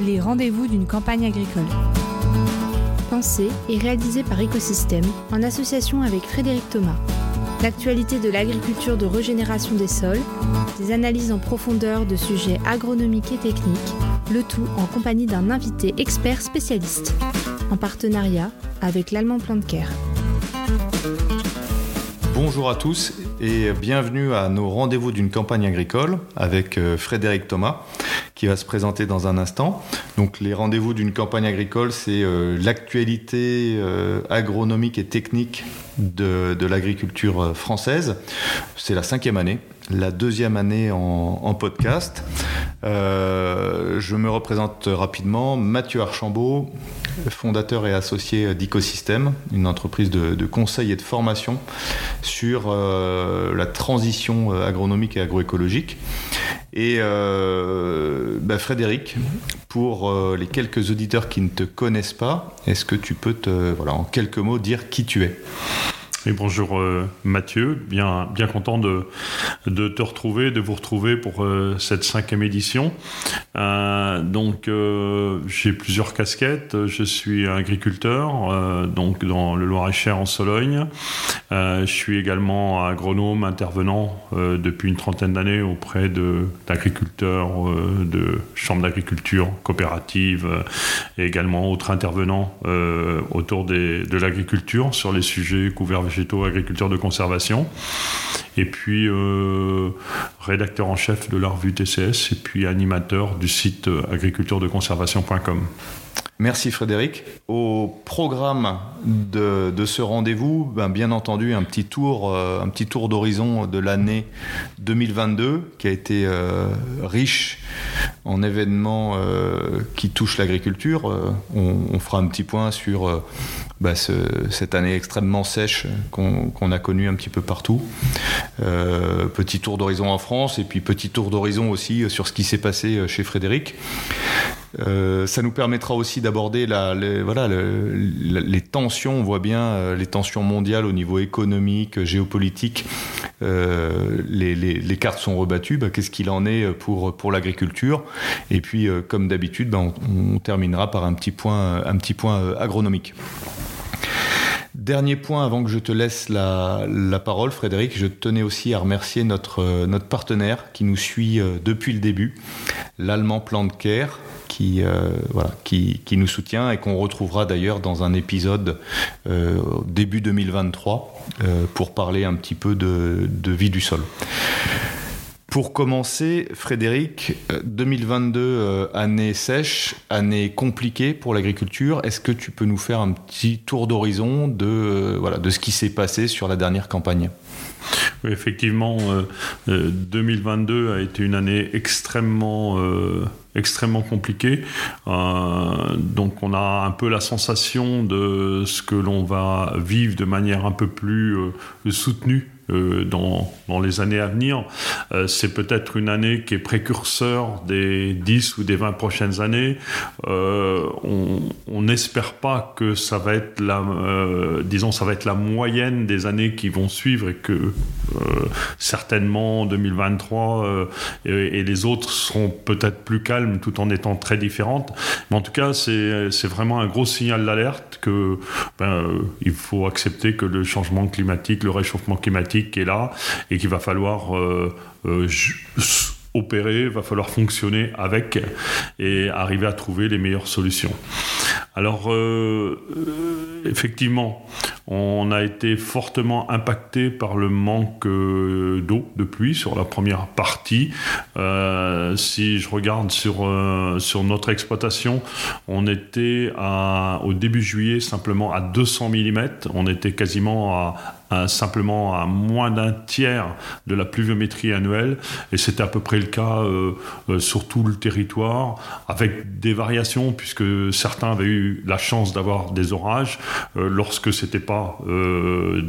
les rendez-vous d'une campagne agricole. Pensé et réalisé par Écosystème en association avec Frédéric Thomas. L'actualité de l'agriculture de régénération des sols, des analyses en profondeur de sujets agronomiques et techniques, le tout en compagnie d'un invité expert spécialiste, en partenariat avec l'Allemand Care. Bonjour à tous et bienvenue à nos rendez-vous d'une campagne agricole avec euh, Frédéric Thomas qui va se présenter dans un instant. Donc les rendez-vous d'une campagne agricole, c'est euh, l'actualité euh, agronomique et technique de, l'agriculture française. C'est la cinquième année, la deuxième année en, podcast. je me représente rapidement, Mathieu Archambault, fondateur et associé d'Ecosystème, une entreprise de, conseil et de formation sur euh, la transition euh, agronomique et agroécologique. Et euh, bah, Frédéric, pour les quelques auditeurs qui ne te connaissent pas, est-ce que tu peux voilà, en quelques mots dire qui tu es? Bonjour euh, Mathieu, bien, bien content de, de te retrouver, de vous retrouver pour euh, cette cinquième édition. Euh, donc j'ai plusieurs casquettes. Je suis agriculteur, donc dans le Loir-et-Cher en Sologne. je suis également agronome intervenant depuis une trentaine d'années auprès d'agriculteurs, de, chambres d'agriculture, coopératives et également autres intervenants autour des, de l'agriculture sur les sujets couverts agriculture de conservation. Et puis euh, rédacteur en chef de la revue TCS et puis animateur du site euh, agriculturedeconservation.com. Merci Frédéric. Au programme de, ce rendez-vous, ben, bien entendu, un petit tour, euh, un petit tour d'horizon de l'année 2022 qui a été riche en événements qui touchent l'agriculture. On, fera un petit point sur bah, cette année extrêmement sèche qu'on a connue un petit peu partout. Euh, petit tour d'horizon en France et puis petit tour d'horizon aussi sur ce qui s'est passé euh, chez Frédéric. Euh, ça nous permettra aussi d'aborder les, tensions, on voit bien les tensions mondiales au niveau économique, géopolitique. les, cartes sont rebattues, bah, qu'est-ce qu'il en est pour, l'agriculture? Et puis, comme d'habitude, bah, on, terminera par un petit point agronomique. Dernier point avant que je te laisse la, parole, Frédéric, je tenais aussi à remercier notre, notre partenaire qui nous suit euh, depuis le début, l'allemand Plan de Care, qui, euh, nous soutient et qu'on retrouvera d'ailleurs dans un épisode euh, début 2023 pour parler un petit peu de vie du sol. Pour commencer, Frédéric, 2022, euh, euh, année sèche, année compliquée pour l'agriculture. Est-ce que tu peux nous faire un petit tour d'horizon de, euh, ce qui s'est passé sur la dernière campagne? Effectivement, 2022 a été une année extrêmement, compliquée. donc, on a un peu la sensation de ce que l'on va vivre de manière un peu plus soutenue dans, dans, les années à venir. Euh, c'est peut-être une année qui est précurseur des 10 ou des 20 prochaines années. Euh, on n'espère pas que ça va être la, disons, ça va être la moyenne des années qui vont suivre et que certainement 2023 et, et, les autres seront peut-être plus calmes tout en étant très différentes. Mais en tout cas, c'est vraiment un gros signal d'alerte que ben, il faut accepter que le changement climatique, le réchauffement climatique qui est là et qu'il va falloir euh, euh, opérer, va falloir fonctionner avec et arriver à trouver les meilleures solutions. Alors, euh, effectivement, on a été fortement impacté par le manque d'eau, de pluie sur la première partie. si je regarde sur, sur notre exploitation, on était à, au début juillet simplement à 200 mm. On était quasiment à simplement à moins d'un tiers de la pluviométrie annuelle, et c'était à peu près le cas euh, euh, sur tout le territoire, avec des variations, puisque certains avaient eu la chance d'avoir des orages, euh, lorsque c'était pas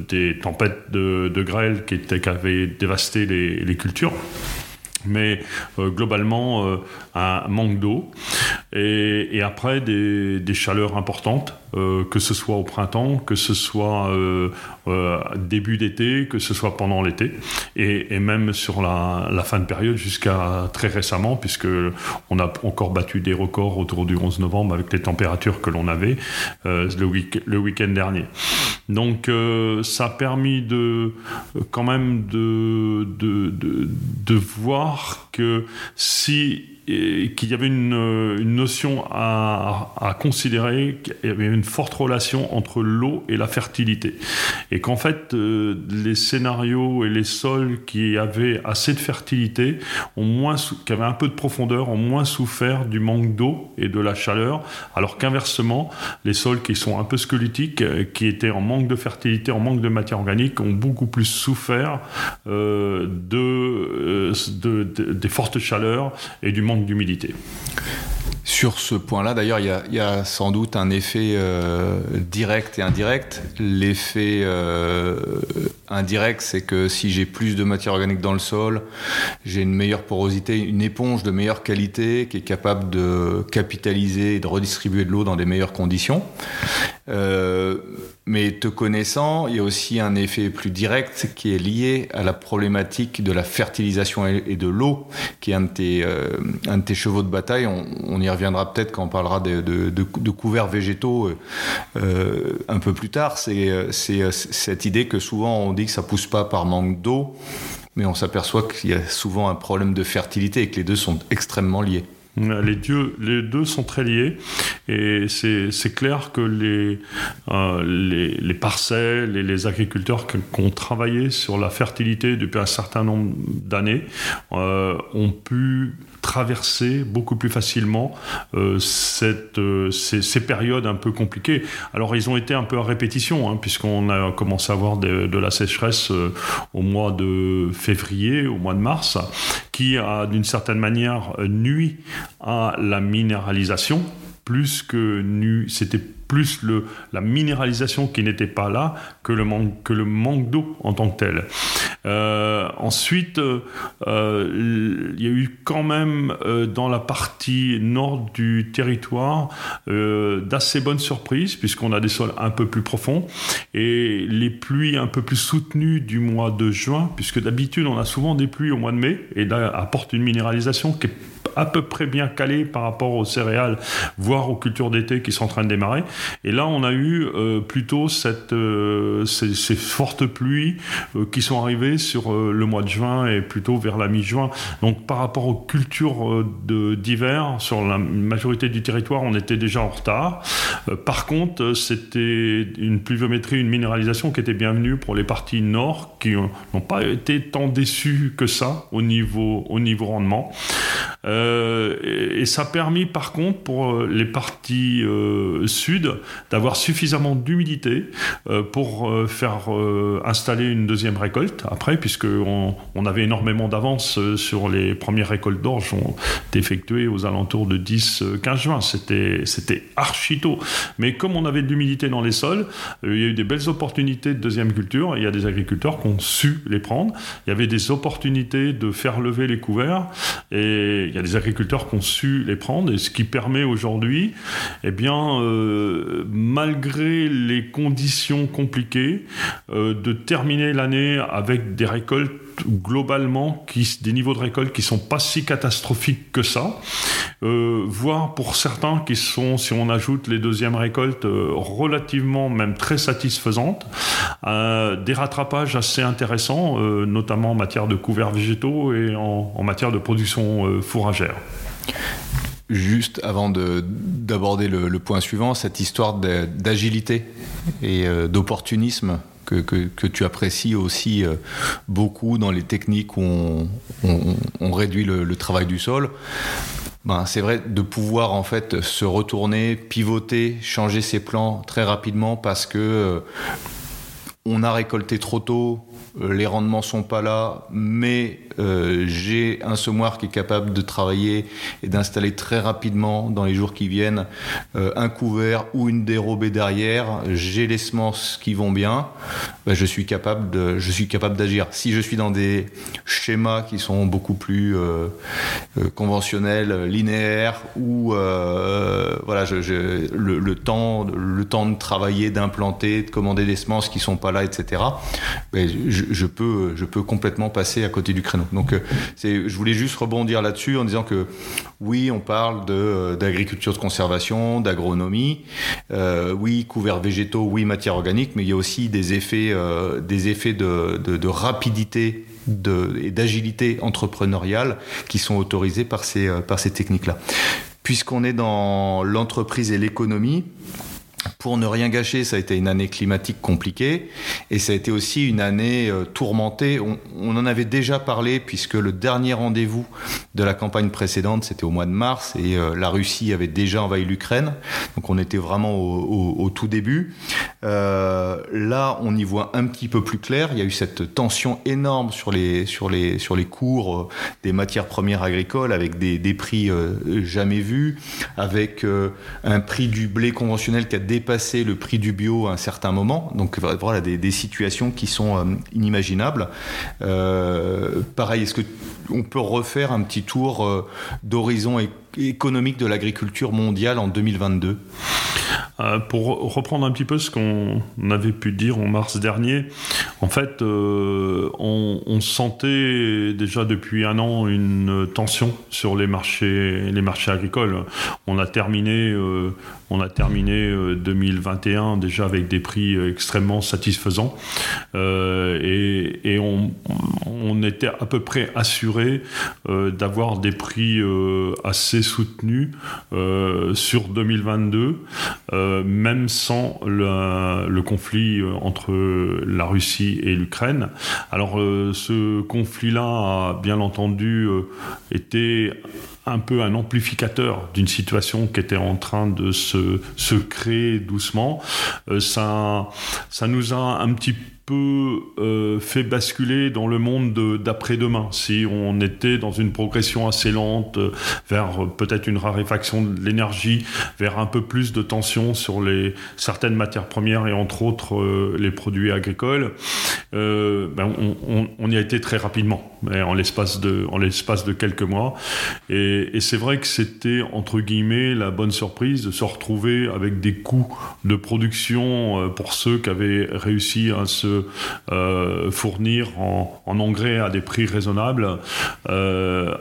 des tempêtes de, grêle qui, étaient, qui avaient dévasté les, les cultures mais globalement un manque d'eau. Et, après, des, chaleurs importantes, euh, que ce soit au printemps, que ce soit euh, euh, début d'été, que ce soit pendant l'été, et, même sur la, fin de période jusqu'à très récemment, puisque on a encore battu des records autour du 11 novembre avec les températures que l'on avait le, week- le week-end dernier. Donc ça a permis de quand même de, de, de voir que si qu'il y avait une, euh, notion à, considérer, qu'il y avait une forte relation entre l'eau et la fertilité. Et qu'en fait, euh, les scénarios et les sols qui avaient assez de fertilité, ont moins qui avaient un peu de profondeur, ont moins souffert du manque d'eau et de la chaleur, alors qu'inversement, les sols qui sont un peu squelettiques, euh, qui étaient en manque de fertilité, en manque de matière organique, ont beaucoup plus souffert de, des fortes chaleurs et du manque d'humidité. Sur ce point-là, d'ailleurs, il y, a sans doute un effet euh, direct et indirect. L'effet euh, indirect, c'est que si j'ai plus de matière organique dans le sol, j'ai une meilleure porosité, une éponge de meilleure qualité qui est capable de capitaliser et de redistribuer de l'eau dans des meilleures conditions. Euh, mais te connaissant, il y a aussi un effet plus direct qui est lié à la problématique de la fertilisation et de l'eau, qui est un de tes, chevaux de bataille. On, y reviendra peut-être quand on parlera de, couverts végétaux euh, euh, un peu plus tard. C'est euh, cette idée que souvent on dit que ça pousse pas par manque d'eau, mais on s'aperçoit qu'il y a souvent un problème de fertilité et que les deux sont extrêmement liés. Les, deux sont très liés et c'est clair que les, les, les, parcelles et les agriculteurs qui, ont travaillé sur la fertilité depuis un certain nombre d'années ont pu traverser beaucoup plus facilement euh, cette, euh, ces, périodes un peu compliquées. Alors ils ont été un peu à répétition, hein, puisqu'on a commencé à avoir de, la sécheresse euh, au mois de février, au mois de mars, qui a d'une certaine manière nuit à la minéralisation, plus que nu, c'était plus le, la minéralisation qui n'était pas là que le manque, que le manque d'eau en tant que tel. Euh, ensuite, euh, il y a eu quand même euh, dans la partie nord du territoire d'assez bonnes surprises puisqu'on a des sols un peu plus profonds et les pluies un peu plus soutenues du mois de juin puisque d'habitude on a souvent des pluies au mois de mai et là apporte une minéralisation qui est à peu près bien calé par rapport aux céréales, voire aux cultures d'été qui sont en train de démarrer. Et là, on a eu euh, plutôt cette, euh, ces, ces, fortes pluies euh, qui sont arrivées sur le mois de juin et plutôt vers la mi-juin. Donc par rapport aux cultures d'hiver, sur la majorité du territoire, on était déjà en retard. par contre, c'était une pluviométrie, une minéralisation qui était bienvenue pour les parties nord qui n'ont pas été tant déçues que ça au niveau, au niveau rendement. Euh, et, ça a permis par contre pour euh, les parties euh, sud d'avoir suffisamment d'humidité pour faire installer une deuxième récolte après, puisqu'on on avait énormément d'avance sur les premières récoltes d'orge ont effectuées aux alentours de 10-15 juin. C'était, c'était archi tôt. Mais comme on avait de l'humidité dans les sols, il y a eu des belles opportunités de deuxième culture. il y a des agriculteurs qui ont su les prendre. Il y avait des opportunités de faire lever les couverts. Et il y a des agriculteurs qui ont su les prendre, et ce qui permet aujourd'hui, eh bien, euh, malgré les conditions compliquées, euh, de terminer l'année avec des récoltes globalement qui, des niveaux de récolte qui sont pas si catastrophiques que ça, euh, voire pour certains qui sont, si on ajoute les deuxièmes récoltes, relativement même très satisfaisantes, des rattrapages assez intéressants, notamment en matière de couverts végétaux et en, matière de production fourragère. Juste avant d'aborder le, point suivant, cette histoire d'agilité et euh, d'opportunisme que, tu apprécies aussi euh, beaucoup dans les techniques où on, réduit le, travail du sol. Ben, c'est vrai de pouvoir en fait se retourner, pivoter, changer ses plans très rapidement parce que euh, on a récolté trop tôt les rendements sont pas là, mais euh, j'ai un semoir qui est capable de travailler et d'installer très rapidement dans les jours qui viennent euh, un couvert ou une dérobée derrière. J'ai les semences qui vont bien. Ben, je suis capable de, je suis capable d'agir. Si je suis dans des schémas qui sont beaucoup plus conventionnels, linéaires, ou voilà, je, le, temps, le temps de travailler, d'implanter, de commander des semences qui sont pas là, etc. Ben, je, peux, je peux complètement passer à côté du créneau. Donc, euh, je voulais juste rebondir là-dessus en disant que oui, on parle euh, d'agriculture de, conservation, d'agronomie, euh, oui, couverts végétaux, oui, matière organique, mais il y a aussi des effets, des effets de, de rapidité et d'agilité entrepreneuriale qui sont autorisés par ces, par ces techniques-là. Puisqu'on est dans l'entreprise et l'économie, pour ne rien gâcher, ça a été une année climatique compliquée et ça a été aussi une année euh, tourmentée. On, en avait déjà parlé puisque le dernier rendez-vous de la campagne précédente, c'était au mois de mars et euh, la Russie avait déjà envahi l'Ukraine. Donc on était vraiment au, tout début. Euh, là, on y voit un petit peu plus clair. Il y a eu cette tension énorme sur les, sur les, sur les cours des matières premières agricoles avec des, des prix jamais vus, avec un prix du blé conventionnel qui a dépasser le prix du bio à un certain moment. Donc voilà, des, situations qui sont euh, inimaginables. Euh, pareil, est-ce qu'on peut refaire un petit tour euh, d'horizon économique de l'agriculture mondiale en 2022 pour reprendre un petit peu ce qu'on avait pu dire en mars dernier, en fait, on, sentait déjà depuis un an une tension sur les marchés, les marchés agricoles. On a terminé on a terminé 2021 euh, déjà avec des prix euh, extrêmement satisfaisants euh, et, on, était à peu près assuré d'avoir des prix assez soutenus sur 2022, même sans le, conflit entre la Russie et l'Ukraine. Alors ce conflit-là a bien entendu été un peu un amplificateur d'une situation qui était en train de se, créer doucement. Euh, ça nous a un petit peu euh, fait basculer dans le monde d'après-demain. Si on était dans une progression assez lente euh, vers peut-être une raréfaction de l'énergie, vers un peu plus de tension sur les, certaines matières premières et entre autres les produits agricoles, ben on, y a été très rapidement en l'espace de, de quelques mois. Et, c'est vrai que c'était, entre guillemets, la bonne surprise de se retrouver avec des coûts de production euh, pour ceux qui avaient réussi à se euh, fournir en, en, engrais à des prix raisonnables, euh,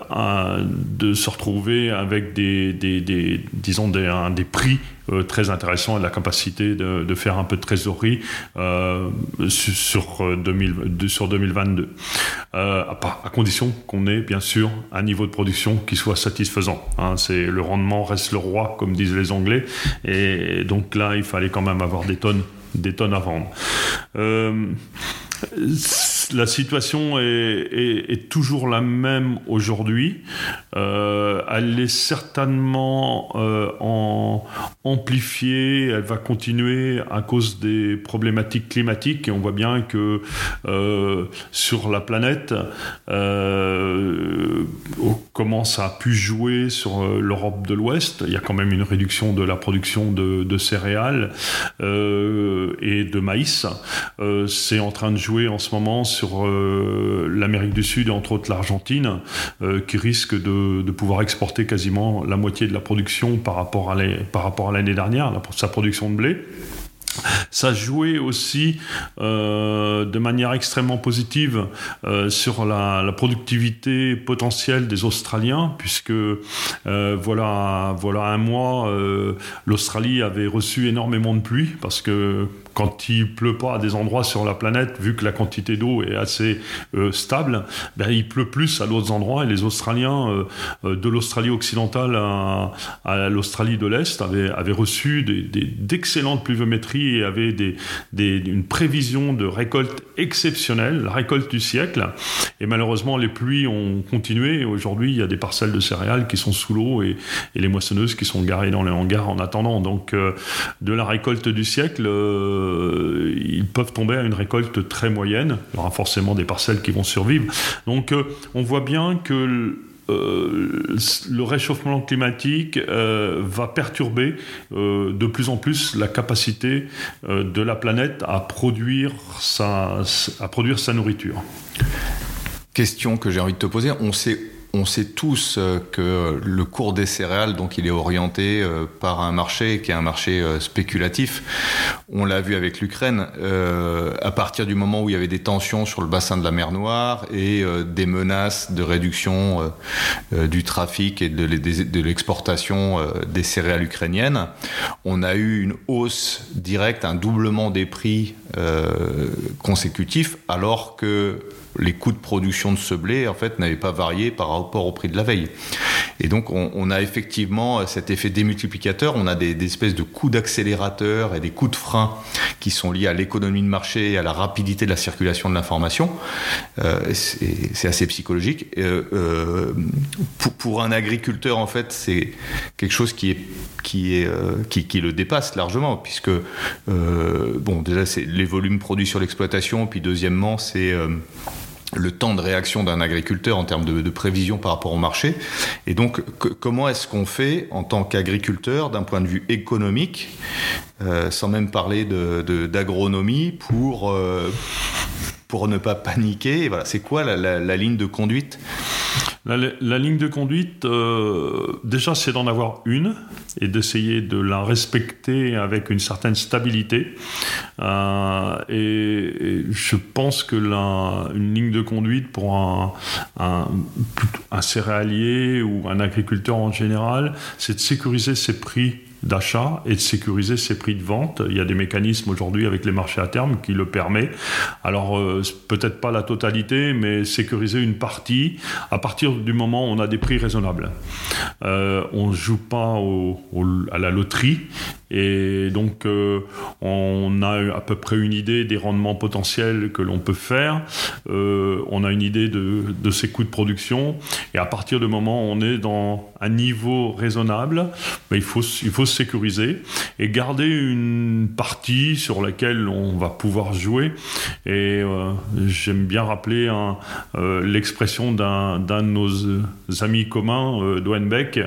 de se retrouver avec des, disons, des, prix euh, très intéressant et la capacité de, faire un peu de trésorerie sur, 2000, euh, sur 2022. À, à, condition qu'on ait bien sûr un niveau de production qui soit satisfaisant. Hein. c'est le rendement reste le roi, comme disent les Anglais, et donc là il fallait quand même avoir des tonnes, des tonnes à vendre. La situation est, toujours la même aujourd'hui. Euh, elle est certainement euh, amplifiée, elle va continuer à cause des problématiques climatiques. Et on voit bien que euh, sur la planète, on commence à pu jouer sur l'Europe de l'Ouest. Il y a quand même une réduction de la production de, de céréales et de maïs. C'est en train de jouer en ce moment sur euh, l'Amérique du Sud et entre autres l'Argentine, euh, qui risque de, pouvoir exporter quasiment la moitié de la production par rapport à l'année dernière, sa production de blé. Ça jouait aussi euh, de manière extrêmement positive euh, sur la, productivité potentielle des Australiens, puisque euh, voilà, voilà un mois, l'Australie avait reçu énormément de pluie, parce que quand il pleut pas à des endroits sur la planète, vu que la quantité d'eau est assez stable, ben, il pleut plus à d'autres endroits, et les Australiens de l'Australie occidentale à, l'Australie de l'Est avaient, avaient reçu d'excellentes pluviométries et avait des, une prévision de récolte exceptionnelle, la récolte du siècle. Et malheureusement, les pluies ont continué. Aujourd'hui, il y a des parcelles de céréales qui sont sous l'eau et, les moissonneuses qui sont garées dans les hangars en attendant. Donc, euh, de la récolte du siècle, euh, ils peuvent tomber à une récolte très moyenne. Il y aura forcément des parcelles qui vont survivre. Donc, euh, on voit bien que le réchauffement climatique va perturber de plus en plus la capacité de la planète à produire sa nourriture. Question que j'ai envie de te poser, on sait on sait tous euh, que le cours des céréales, donc il est orienté euh, par un marché qui est un marché euh, spéculatif. On l'a vu avec l'Ukraine. À partir du moment où il y avait des tensions sur le bassin de la mer Noire et des menaces de réduction du trafic et de l'exportation des céréales ukrainiennes, on a eu une hausse directe, un doublement des prix consécutifs, alors que les coûts de production de ce blé en fait n'avaient pas varié par rapport au prix de la veille. Et donc on, a effectivement cet effet démultiplicateur, on a des, espèces de coups d'accélérateur et des coups de frein qui sont liés à l'économie de marché et à la rapidité de la circulation de l'information. Euh, c'est assez psychologique. Euh, euh, pour, un agriculteur en fait c'est quelque chose qui, le dépasse largement, puisque, bon, déjà, c'est les volumes produits sur l'exploitation, puis deuxièmement, c'est le temps de réaction d'un agriculteur en termes de, prévision par rapport au marché. Et donc, comment est-ce qu'on fait en tant qu'agriculteur, d'un point de vue économique, euh, sans même parler d'agronomie, pour, euh, pour ne pas paniquer. Voilà, C'est quoi la, ligne de conduite? La, ligne de conduite, euh, déjà, c'est d'en avoir une et d'essayer de la respecter avec une certaine stabilité. Euh, et, je pense que la, une ligne de conduite pour un, un, un céréalier ou un agriculteur en général, c'est de sécuriser ses prix d'achat et de sécuriser ses prix de vente. Il y a des mécanismes aujourd'hui avec les marchés à terme qui le permettent. Alors euh, peut-être pas la totalité, mais sécuriser une partie à partir du moment où on a des prix raisonnables. Euh, on ne joue pas à la loterie et donc, euh, on a à peu près une idée des rendements potentiels que l'on peut faire. Euh, on a une idée de, de, ses coûts de production. Et à partir du moment où on est dans un niveau raisonnable, ben, il, faut, il faut se sécuriser et garder une partie sur laquelle on va pouvoir jouer. Et euh, j'aime bien rappeler l'expression d'un de nos amis communs, Beck,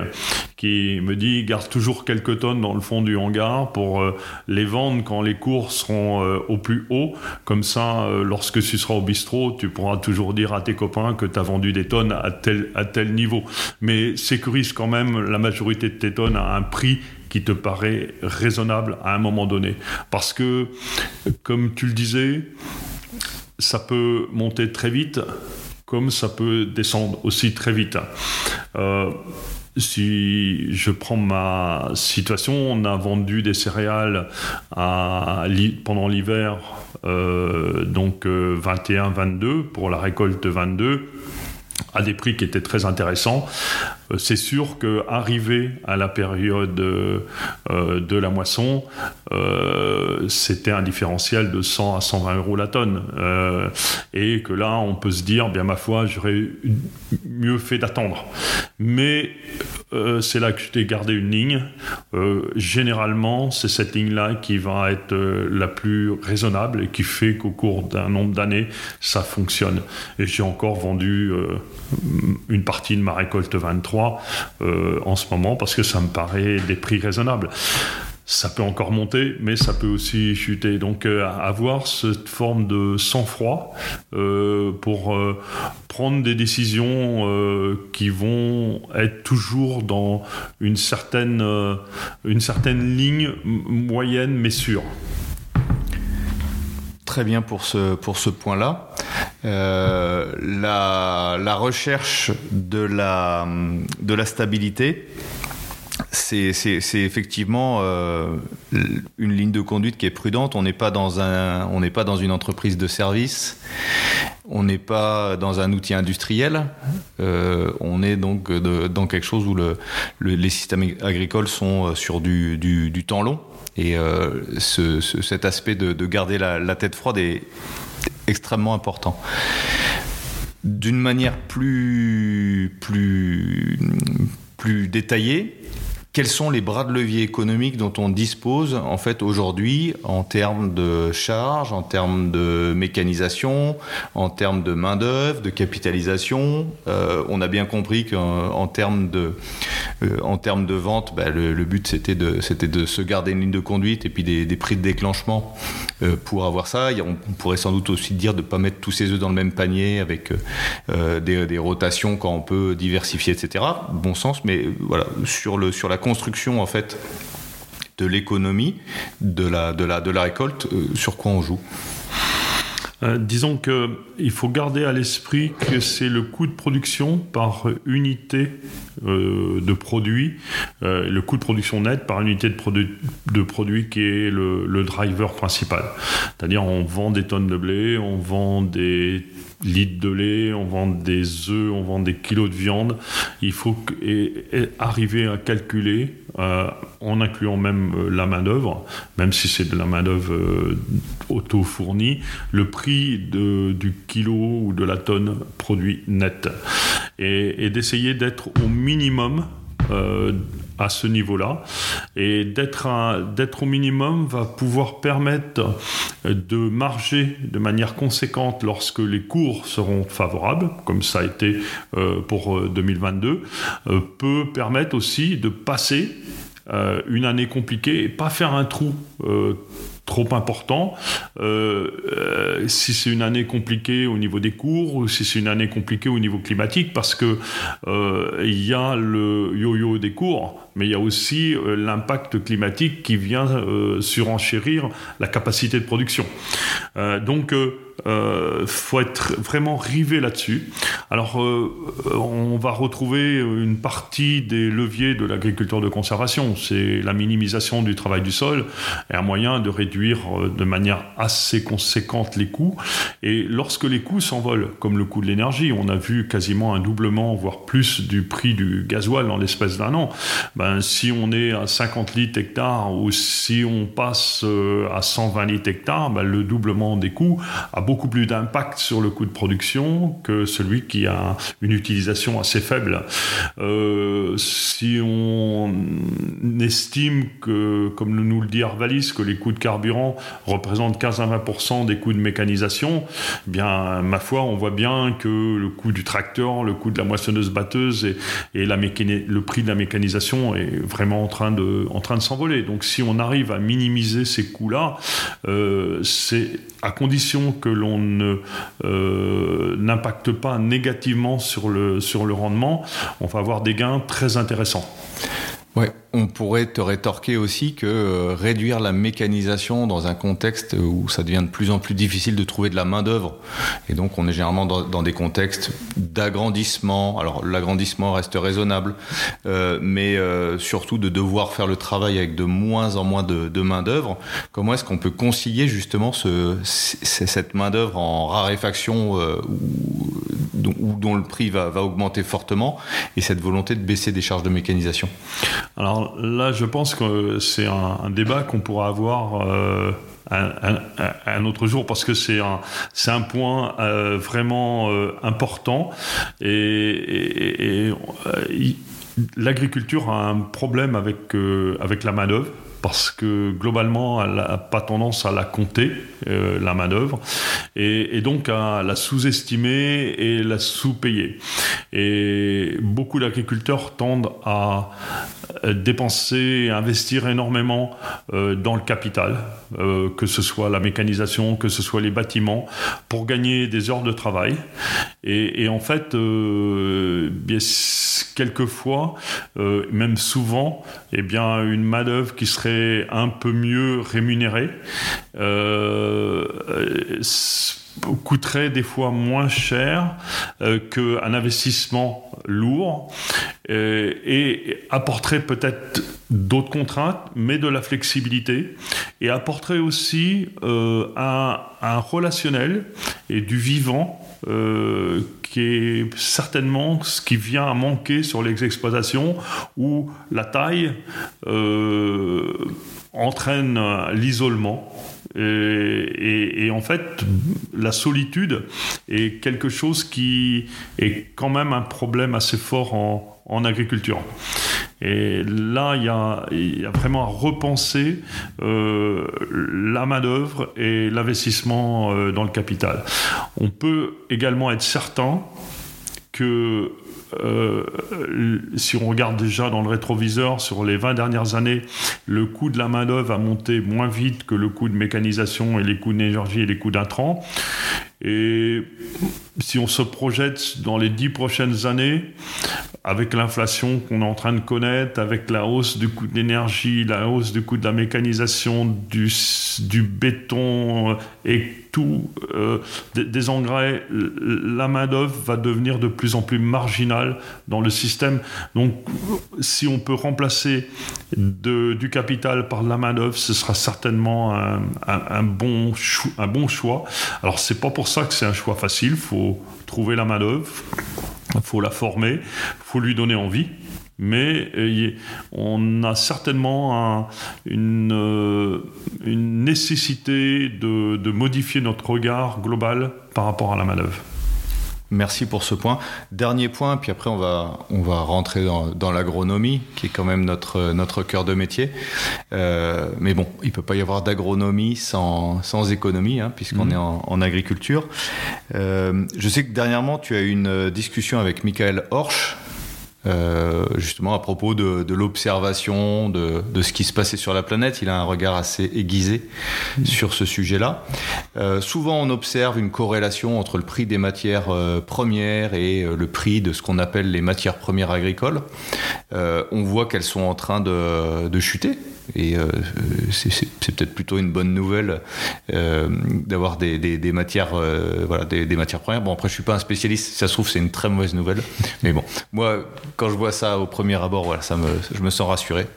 qui me dit garde toujours quelques tonnes dans le fond du hangar pour euh, les vendre quand les cours seront euh, au plus haut. Comme ça, euh, lorsque tu seras au bistrot, tu pourras toujours dire à tes copains que tu as vendu des tonnes à tel, à tel niveau. Mais sécurise quand même la majorité de tes tonnes à un prix qui te paraît raisonnable à un moment donné. Parce que, comme tu le disais, ça peut monter très vite, comme ça peut descendre aussi très vite. Si je prends ma situation, on a vendu des céréales pendant l'hiver, euh, donc 21-22 euh, pour la récolte 22 à des prix qui étaient très intéressants. Euh, c'est sûr que arrivé à la période euh, de la moisson, euh, c'était un différentiel de 100 à 120 euros la tonne, et que là, on peut se dire, bien ma foi, j'aurais mieux fait d'attendre. Mais c'est là que je t'ai gardé une ligne. généralement, c'est cette ligne-là qui va être la plus raisonnable et qui fait qu'au cours d'un nombre d'années, ça fonctionne. Et j'ai encore vendu une partie de ma récolte 23 euh, en ce moment parce que ça me paraît des prix raisonnables ça peut encore monter, mais ça peut aussi chuter. Donc euh, avoir cette forme de sang-froid euh, pour prendre des décisions qui vont être toujours dans une certaine, une certaine ligne moyenne mais sûre. Très bien pour ce, pour ce point-là. Euh, la, recherche de la, de la stabilité, c'est effectivement euh, une ligne de conduite qui est prudente. On n'est pas dans un, on n'est pas dans une entreprise de service On n'est pas dans un outil industriel, on est donc dans quelque chose où les systèmes agricoles sont sur du, temps long. Et cet aspect de, garder la, tête froide est extrêmement important. D'une manière plus, plus, plus détaillée, quels sont les bras de levier économiques dont on dispose en fait aujourd'hui en termes de charges, en termes de mécanisation, en termes de main d'œuvre, de capitalisation? Euh, On a bien compris qu'en termes de euh, en termes de vente, bah, le, but c'était de c'était de se garder une ligne de conduite et puis des, prix de déclenchement euh, pour avoir ça. On, pourrait sans doute aussi dire de ne pas mettre tous ses œufs dans le même panier avec des, des, rotations quand on peut diversifier, etc. Bon sens, mais voilà sur le sur la construction en fait de l'économie de la, de, la, de la récolte, euh, sur quoi on joue? Euh, disons qu'il faut garder à l'esprit que c'est le coût de production par unité euh, de produit, le coût de production net par unité de, de produit qui est le, le driver principal. C'est-à-dire on vend des tonnes de blé, on vend des litres de lait, on vend des œufs, on vend des kilos de viande. Il faut arriver à calculer, euh, en incluant même euh, la main-d'œuvre, même si c'est de la main-d'œuvre euh, auto-fournie, le prix du kilo ou de la tonne produit net. et d'essayer d'être au minimum à ce niveau-là. Et d'être au minimum va pouvoir permettre de marger de manière conséquente lorsque les cours seront favorables, comme ça a été euh, pour 2022, euh, euh, peut permettre aussi de passer une année compliquée et pas faire un trou trop important. Euh, euh, si c'est une année compliquée au niveau des cours ou si c'est une année compliquée au niveau climatique, parce que euh, il y a le yo-yo des cours, mais il y a aussi l'impact climatique qui vient surenchérir la capacité de production. donc euh, faut être vraiment rivé là-dessus. Alors, euh, on va retrouver une partie des leviers de l'agriculture de conservation. C'est la minimisation du travail du sol et un moyen de réduire euh, de manière assez conséquente les coûts. Et lorsque les coûts s'envolent, comme le coût de l'énergie, on a vu quasiment un doublement, voire plus, du prix du gasoil en l'espace d'un an. Ben, si on est à 50 litres hectare ou si on passe à 120 litres hectare, ben, le doublement des coûts a beaucoup plus d'impact sur le coût de production que celui qui a une utilisation assez faible. Euh, si on estime que, comme nous le dit Arvalis, que les coûts de carburant représentent 15 à 20% des coûts de mécanisation, eh bien, ma foi, on voit bien que le coût du tracteur, le coût de la moissonneuse batteuse et, le prix de la mécanisation est vraiment en train de, en train de s'envoler. Donc, si on arrive à minimiser ces coûts-là, euh, c'est à condition que l'on ne euh, n'impacte pas négativement sur le, sur le rendement, on va avoir des gains très intéressants. Ouais, on pourrait te rétorquer aussi que euh, réduire la mécanisation dans un contexte où ça devient de plus en plus difficile de trouver de la main d'œuvre, et donc on est généralement dans, des contextes d'agrandissement. Alors l'agrandissement reste raisonnable, euh, mais euh, surtout de devoir faire le travail avec de moins en moins de, main d'œuvre. Comment est-ce qu'on peut concilier justement ce, cette main d'œuvre en raréfaction ou, dont le prix va, va augmenter fortement et cette volonté de baisser des charges de mécanisation? Alors là, je pense que c'est un, débat qu'on pourra avoir. Euh, un, autre jour parce que c'est un, un point euh, vraiment euh, important et, l'agriculture a un problème avec, avec la main-d'œuvre parce que globalement, elle n'a pas tendance à la compter, euh, la main-d'œuvre, et, donc à la sous-estimer et la sous-payer. Et beaucoup d'agriculteurs tendent à euh, dépenser, investir énormément euh, dans le capital, que ce soit la mécanisation, que ce soit les bâtiments, pour gagner des heures de travail. Et, en fait, quelquefois, même souvent, eh bien, une main-d'œuvre qui serait un peu mieux rémunéré. Euh, coûterait des fois moins cher euh, qu'un investissement lourd euh, et apporterait peut-être d'autres contraintes, mais de la flexibilité, et apporterait aussi euh, un, relationnel et du vivant euh, qui est certainement ce qui vient à manquer sur les exploitations où la taille euh, entraîne l'isolement. Et, en fait, la solitude est quelque chose qui est quand même un problème assez fort en agriculture. Et là, il y a, vraiment à repenser euh, la main-d'œuvre et l'investissement euh, dans le capital. On peut également être certain que euh, si on regarde déjà dans le rétroviseur, sur les 20 dernières années, le coût de la main-d'œuvre a monté moins vite que le coût de mécanisation et les coûts d'énergie et les coûts d'intrants. Et si on se projette dans les 10 prochaines années, avec l'inflation qu'on est en train de connaître, avec la hausse du coût de l'énergie, la hausse du coût de la mécanisation, du, du béton euh, et tout, euh, des, engrais, la main-d'œuvre va devenir de plus en plus marginale dans le système. Donc, si on peut remplacer du capital par de la main-d'œuvre, ce sera certainement un, un, bon, un bon choix. Alors, c'est pas pour ça que c'est un choix facile, il faut trouver la main-d'œuvre faut la former, faut lui donner envie. Mais euh, on a certainement une, euh, une, nécessité de, de, modifier notre regard global par rapport à la main-d'œuvre. Merci pour ce point. Dernier point, puis après on va, on va rentrer dans, l'agronomie, qui est quand même notre, notre cœur de métier. Euh, mais bon, il ne peut pas y avoir d'agronomie sans, sans, économie, hein, puisqu'on mhm. est en, agriculture. Euh, je sais que dernièrement, tu as eu une discussion avec Michael Horsch, euh, justement à propos de, de l'observation de, de, ce qui se passait sur la planète. Il a un regard assez aiguisé mmh. sur ce sujet-là. Euh, souvent, on observe une corrélation entre le prix des matières euh, premières et euh, le prix de ce qu'on appelle les matières premières agricoles. Euh, on voit qu'elles sont en train de, de chuter et euh, c'est peut-être plutôt une bonne nouvelle euh, d'avoir des, des, matières, euh, voilà, des, des, matières premières. Bon, après, je suis pas un spécialiste. Si ça se trouve, c'est une très mauvaise nouvelle. Mais bon, moi, quand je vois ça au premier abord, voilà, ça me, je me sens rassuré.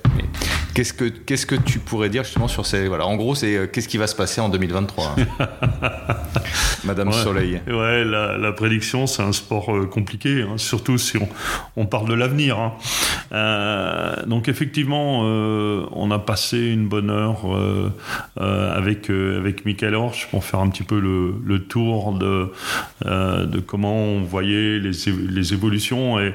Qu'est-ce que, qu'est-ce que tu pourrais dire justement sur ces. Voilà, en gros, c'est qu'est-ce qui va se passer en 2023 hein Madame Soleil. Ouais, la, la prédiction, c'est un sport compliqué, hein, surtout si on, on, parle de l'avenir. Hein. donc, effectivement, on a passé une bonne heure euh, euh, avec, euh, avec Michael Horsch pour faire un petit peu le, le tour de, de comment on voyait les, les évolutions. Et,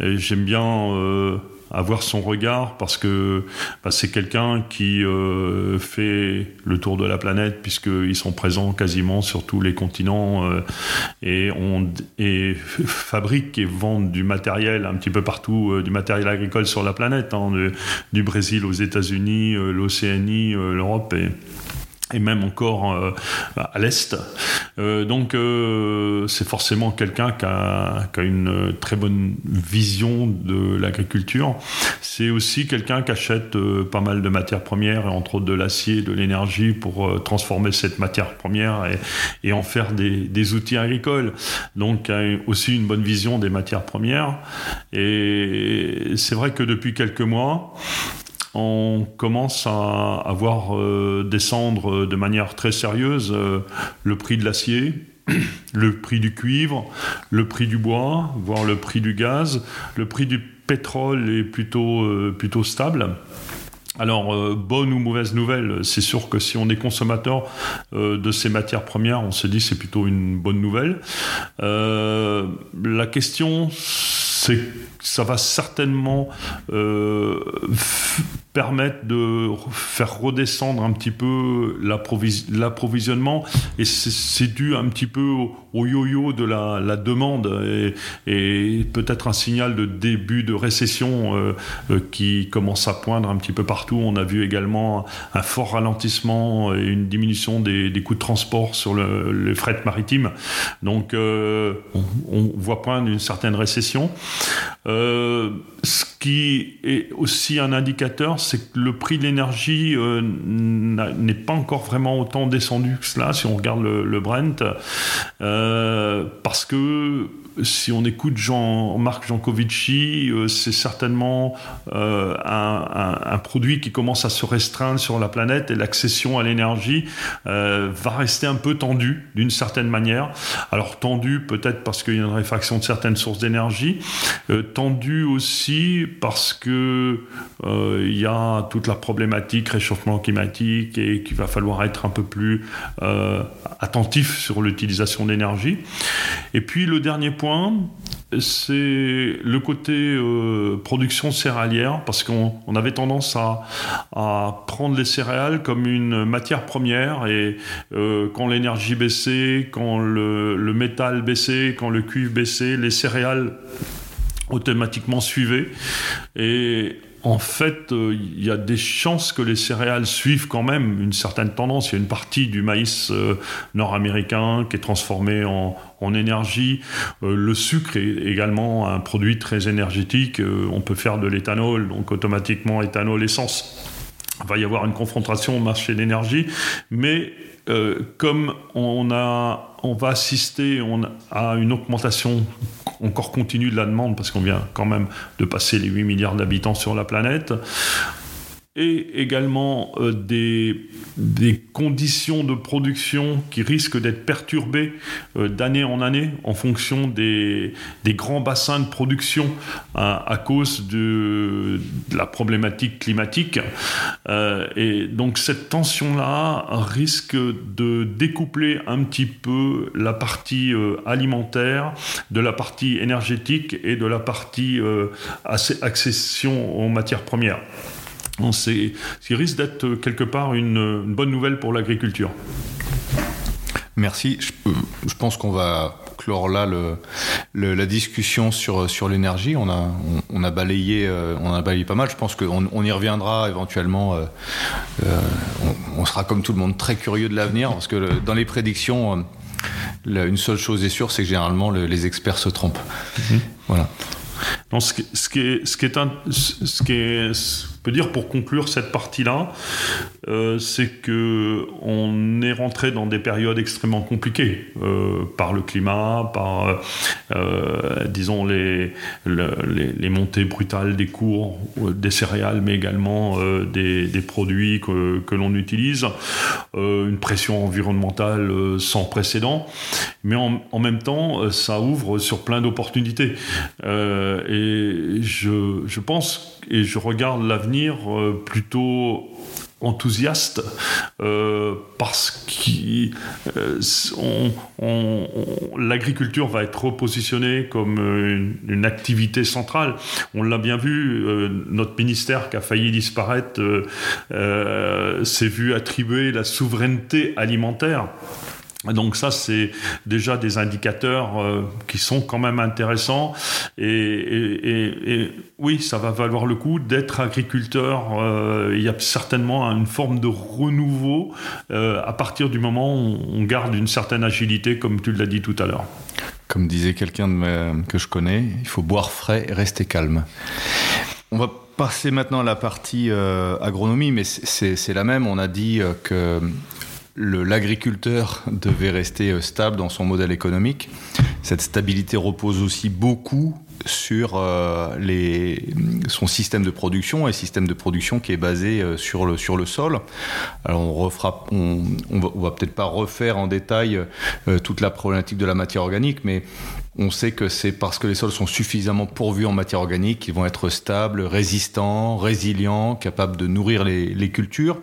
et j'aime bien avoir son regard parce que bah, c'est quelqu'un qui euh, fait le tour de la planète puisqu'ils sont présents quasiment sur tous les continents euh, et, on, et fabriquent et vendent du matériel un petit peu partout, euh, du matériel agricole sur la planète, hein, du Brésil aux États-Unis, l'Océanie, l'Europe et même encore euh, à l'est. Euh, donc euh, c'est forcément quelqu'un qui a, qui a, une très bonne vision de l'agriculture. C'est aussi quelqu'un qui achète pas mal de matières premières, et entre autres de l'acier, de l'énergie, pour transformer cette matière première et, et en faire des, des, outils agricoles. Donc a aussi une bonne vision des matières premières. Et c'est vrai que depuis quelques mois, on commence à, voir euh, descendre de manière très sérieuse euh, le prix de l'acier, le prix du cuivre, le prix du bois, voire le prix du gaz. Le prix du pétrole est plutôt, euh, plutôt stable. Alors, bonne ou mauvaise nouvelle, c'est sûr que si on est consommateur de ces matières premières, on se dit c'est plutôt une bonne nouvelle. la question, c'est ça va certainement euh, permettre de faire redescendre un petit peu l'approvisionnement et c'est dû un petit peu au yo-yo de la, demande et, peut-être un signal de début de récession euh, euh, qui commence à poindre un petit peu partout. On a vu également un fort ralentissement et une diminution des, coûts de transport sur le, les fret maritimes. Donc on, on, voit poindre une certaine récession. Euh, ce qui est aussi un indicateur, c'est que le prix de l'énergie n'est pas encore vraiment autant descendu que cela si on regarde le, Brent, parce que si on écoute Jean-Marc Jancovici, euh, c'est certainement euh, un, produit qui commence à se restreindre sur la planète et l'accession à l'énergie euh, va rester un peu tendue d'une certaine manière. Alors tendue peut-être parce qu'il y a une réfraction de certaines sources d'énergie, tendue aussi parce que il y a toute la problématique réchauffement climatique et qu'il va falloir être un peu plus attentif sur l'utilisation d'énergie. Et puis le dernier point c'est le côté euh, production céréalière, parce qu'on avait tendance à, prendre les céréales comme une matière première, et euh, quand l'énergie baissait, quand le, le, métal baissait, quand le cuivre baissait, les céréales automatiquement suivaient. Et en fait, euh, il y a des chances que les céréales suivent quand même une certaine tendance. Il y a une partie du maïs euh, nord-américain qui est transformé en, énergie. Euh, le sucre est également un produit très énergétique. on peut faire de l'éthanol, donc automatiquement éthanol, essence. Il va y avoir une confrontation au marché de l'énergie, mais comme on, a, on va assister à une augmentation encore continue de la demande parce qu'on vient quand même de passer les 8 milliards d'habitants sur la planète et également euh, des, conditions de production qui risquent d'être perturbées euh, d'année en année en fonction des, grands bassins de production à, cause de, la problématique climatique. Euh, et donc cette tension-là risque de découpler un petit peu la partie alimentaire de la partie énergétique et de la partie accession aux matières premières c'est ce qui risque d'être quelque part une, bonne nouvelle pour l'agriculture. Merci. Je, pense qu'on va clore là la discussion sur, sur l'énergie. On a, on, a balayé, euh, on a balayé pas mal. Je pense qu'on on y reviendra éventuellement. Euh, euh, on, sera comme tout le monde très curieux de l'avenir parce que dans les prédictions, une seule chose est sûre, c'est que généralement les experts se trompent. Mm-hmm. Voilà. Ce, qui, ce, qui est, ce qui est, un, ce qui est dire pour conclure cette partie-là, euh, c'est que on est rentré dans des périodes extrêmement compliquées euh, par le climat, par euh, disons les, les, montées brutales des cours des céréales, mais également des, produits que, que l'on utilise, une pression environnementale sans précédent, mais en, en, même temps, ça ouvre sur plein d'opportunités. et je, je pense et je regarde l'avenir euh, plutôt enthousiaste euh, parce que euh, l'agriculture va être repositionnée comme une, activité centrale. On l'a bien vu, notre ministère qui a failli disparaître s'est vu attribuer la souveraineté alimentaire. Donc ça, c'est déjà des indicateurs euh, qui sont quand même intéressants. Et, oui, ça va valoir le coup d'être agriculteur. Euh, il y a certainement une forme de renouveau euh, à partir du moment où on garde une certaine agilité, comme tu l'as dit tout à l'heure. Comme disait quelqu'un que je connais, il faut boire frais et rester calme. On va passer maintenant à la partie agronomie, mais c'est la même. On a dit que l'agriculteur devait rester euh, stable dans son modèle économique. Cette stabilité repose aussi beaucoup sur euh, les, son système de production, et système de production qui est basé euh, sur, le, sur le sol. Alors on refera, on, va, va peut-être pas refaire en détail toute la problématique de la matière organique, mais on sait que c'est parce que les sols sont suffisamment pourvus en matière organique qu'ils vont être stables, résistants, résilients, capables de nourrir les, les cultures.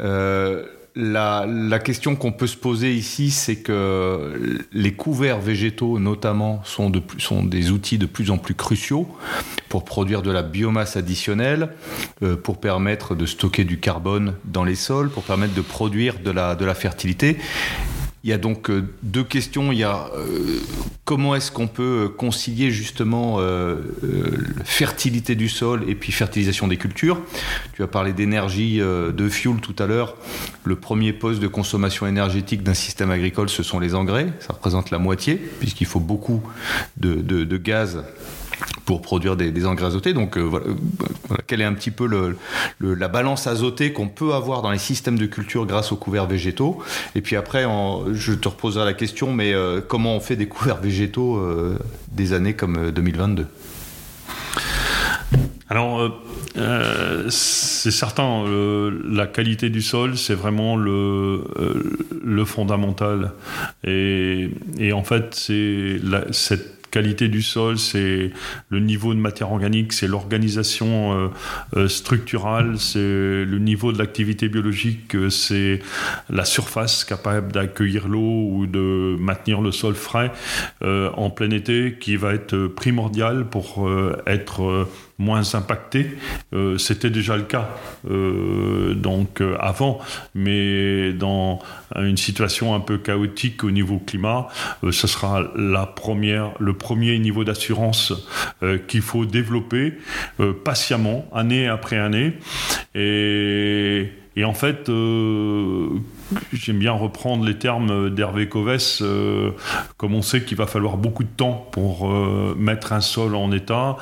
Euh, la, question qu'on peut se poser ici, c'est que les couverts végétaux, notamment, sont, des outils de plus en plus cruciaux pour produire de la biomasse additionnelle, euh, pour permettre de stocker du carbone dans les sols, pour permettre de produire de la fertilité. Il y a donc euh, deux questions. Il y a euh, comment est-ce qu'on peut euh, concilier justement fertilité du sol et puis fertilisation des cultures? Tu as parlé d'énergie, de fuel tout à l'heure. Le premier poste de consommation énergétique d'un système agricole, ce sont les engrais. Ça représente la moitié puisqu'il faut beaucoup de, de gaz pour produire des, engrais azotés. Donc voilà, quelle est un petit peu la balance azotée qu'on peut avoir dans les systèmes de culture grâce aux couverts végétaux Et puis après, je te reposerai la question, mais comment on fait des couverts végétaux des années comme 2022 alors, euh, euh, c'est certain, la qualité du sol, c'est vraiment le, euh, fondamental. Et en fait, c'est cette qualité du sol, c'est le niveau de matière organique, c'est l'organisation euh, euh, structurale, c'est le niveau de l'activité biologique, euh, c'est la surface capable d'accueillir l'eau ou de maintenir le sol frais en plein été qui va être primordial pour être moins impacté. C'était déjà le cas donc avant, mais dans une situation un peu chaotique au niveau climat, ce sera la première, le premier niveau d'assurance euh, qu'il faut développer euh, patiemment, année après année. Et, et en fait, euh, j'aime bien reprendre les termes d'Hervé Covès, euh, comme on sait qu'il va falloir beaucoup de temps pour euh, mettre un sol en état,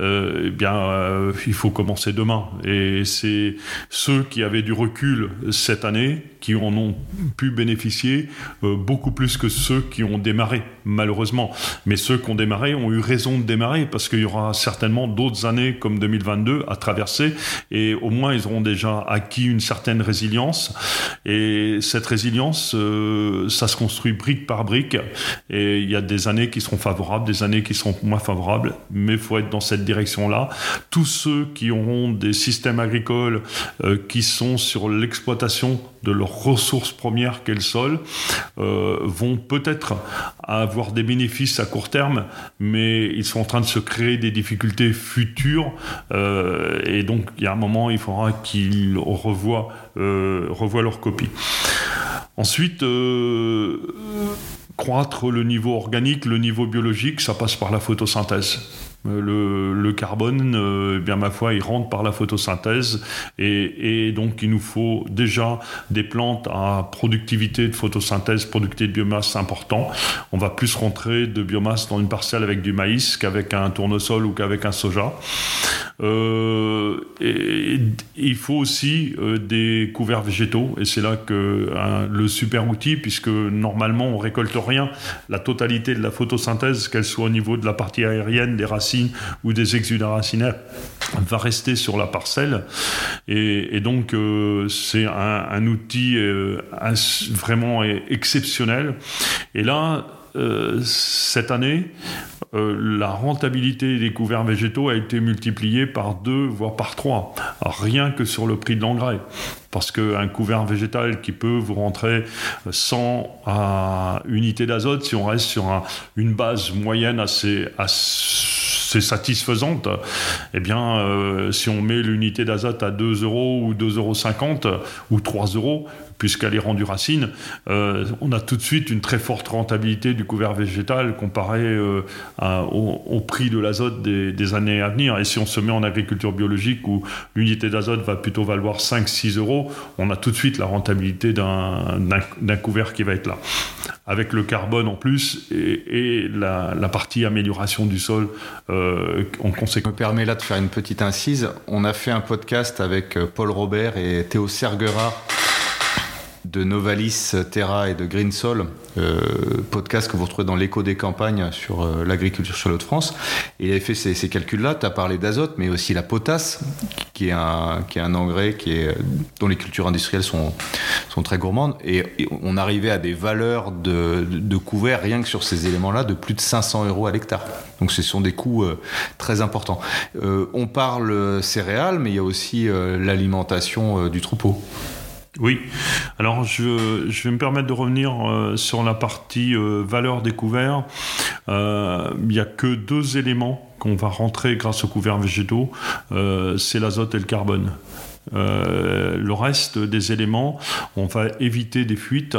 eh bien, il faut commencer demain. Et c'est ceux qui avaient du recul cette année qui en ont pu bénéficier beaucoup plus que ceux qui ont démarré, malheureusement. Mais ceux qui ont démarré ont eu raison de démarrer parce qu'il y aura certainement d'autres années comme 2022 à traverser et au moins ils auront déjà acquis une certaine résilience et et cette résilience, euh, ça se construit brique par brique. Et il y a des années qui seront favorables, des années qui seront moins favorables. Mais il faut être dans cette direction-là. Tous ceux qui auront des systèmes agricoles euh, qui sont sur l'exploitation de leurs ressources premières qu'est le sol euh, vont peut-être avoir des bénéfices à court terme, mais ils sont en train de se créer des difficultés futures. et donc, il y a un moment, il faudra qu'ils revoient, revoient leur copie. Ensuite, euh, croître le niveau organique, le niveau biologique, ça passe par la photosynthèse. Euh, le, carbone, euh, bien ma foi, il rentre par la photosynthèse et, donc il nous faut déjà des plantes à productivité de photosynthèse, productivité de biomasse important. On va plus rentrer de biomasse dans une parcelle avec du maïs qu'avec un tournesol ou qu'avec un soja. Euh, et, il faut aussi des couverts végétaux et c'est là que le super outil, puisque normalement on récolte rien, la totalité de la photosynthèse, qu'elle soit au niveau de la partie aérienne, des racines, ou des exudats racinaires va rester sur la parcelle. Et, donc, euh, c'est un, outil euh, vraiment exceptionnel. Et là, euh, cette année, la rentabilité des couverts végétaux a été multipliée par deux, voire par trois, rien que sur le prix de l'engrais. Parce qu'un couvert végétal qui peut vous rentrer 100 à unités d'azote, si on reste sur une base moyenne assez, assez c'est satisfaisante, eh bien, euh, si on met l'unité d'azote à 2 euros ou 2,50 euros ou 3 euros, puisqu'elle est rendue racine, euh, on a tout de suite une très forte rentabilité du couvert végétal comparé euh, au, prix de l'azote des, années à venir. Et si on se met en agriculture biologique où l'unité d'azote va plutôt valoir 5-6 euros, on a tout de suite la rentabilité d'un couvert qui va être là avec le carbone en plus et, la, partie amélioration du sol euh, en conséquence. Je me permets là de faire une petite incise. On a fait un podcast avec Paul Robert et Théo Serguera de Novalis Terra et de Green Sol, euh, podcast que vous retrouvez dans l'écho des campagnes sur euh, l'agriculture sur l'eau de France. Et il avait fait ces, calculs-là. Tu as parlé d'azote, mais aussi la potasse, qui est un, qui est un engrais qui est, dont les cultures industrielles sont, sont très gourmandes. Et, on arrivait à des valeurs de, de, couvert, rien que sur ces éléments-là, de plus de 500 euros à l'hectare. Donc ce sont des coûts euh, très importants. on parle céréales, mais il y a aussi l'alimentation du troupeau. Oui, alors je, vais me permettre de revenir euh, sur la partie euh, valeur découvert. Euh, il n'y a que deux éléments qu'on va rentrer grâce aux couverts végétaux, c'est l'azote et le carbone. Euh, le reste des éléments, on va éviter des fuites,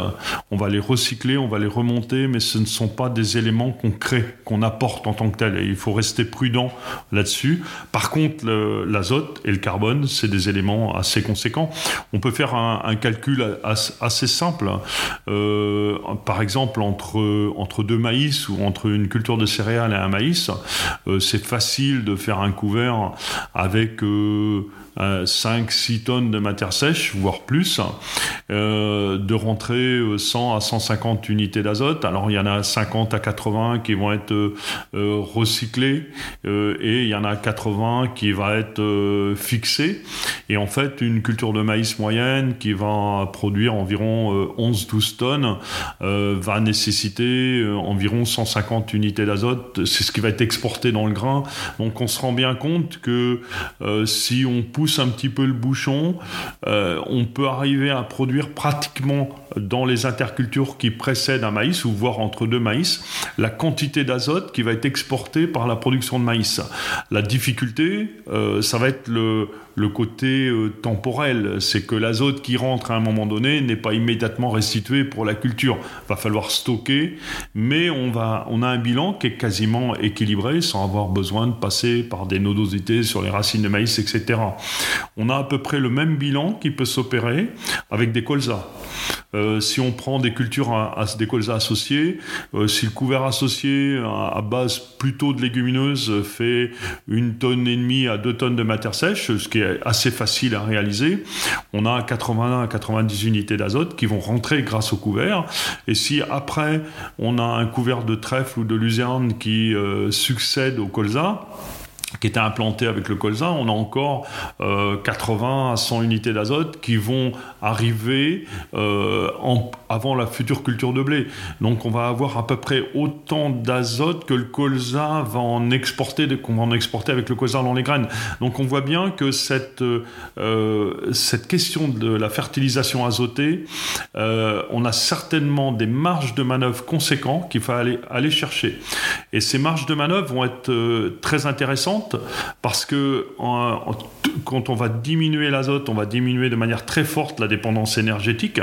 on va les recycler, on va les remonter, mais ce ne sont pas des éléments qu'on crée, qu'on apporte en tant que tel. Et il faut rester prudent là-dessus. Par contre, l'azote et le carbone, c'est des éléments assez conséquents. On peut faire un, calcul assez simple. Euh, par exemple, entre, entre deux maïs ou entre une culture de céréales et un maïs, euh, c'est facile de faire un couvert avec 5-6 tonnes de matière sèche, voire plus, euh, de rentrer 100 à 150 unités d'azote. Alors il y en a 50 à 80 qui vont être euh, recyclés euh, et il y en a 80 qui va être fixés. Et en fait, une culture de maïs moyenne qui va produire environ 11-12 tonnes va nécessiter environ 150 unités d'azote. C'est ce qui va être exporté dans le grain. Donc on se rend bien compte que si on pousse un petit peu le bouchon, euh, on peut arriver à produire pratiquement dans les intercultures qui précèdent un maïs, ou voire entre deux maïs, la quantité d'azote qui va être exportée par la production de maïs. La difficulté, euh, ça va être le, le côté euh, temporel, c'est que l'azote qui rentre à un moment donné n'est pas immédiatement restitué pour la culture. Va falloir stocker, mais on, va, on a un bilan qui est quasiment équilibré sans avoir besoin de passer par des nodosités sur les racines de maïs, etc. On a à peu près le même bilan qui peut s'opérer avec des colzas. Euh, si on prend des cultures à, des colzas associés, euh, si le couvert associé à, base plutôt de légumineuses fait une tonne et demie à deux tonnes de matière sèche, ce qui est assez facile à réaliser, on a 80 à 90 unités d'azote qui vont rentrer grâce au couvert. Et si après on a un couvert de trèfle ou de luzerne qui euh, succède au colza, qui était implanté avec le colza, on a encore 80 euh, à 100 unités d'azote qui vont arriver euh, avant la future culture de blé. Donc on va avoir à peu près autant d'azote que le colza va en exporter, qu'on va en exporter avec le colza dans les graines. Donc on voit bien que cette, euh, cette question de la fertilisation azotée, on a certainement des marges de manœuvre conséquentes qu'il faut aller, aller chercher. Et ces marges de manœuvre vont être très intéressantes parce que quand on va diminuer l'azote, on va diminuer de manière très forte la dépendance énergétique,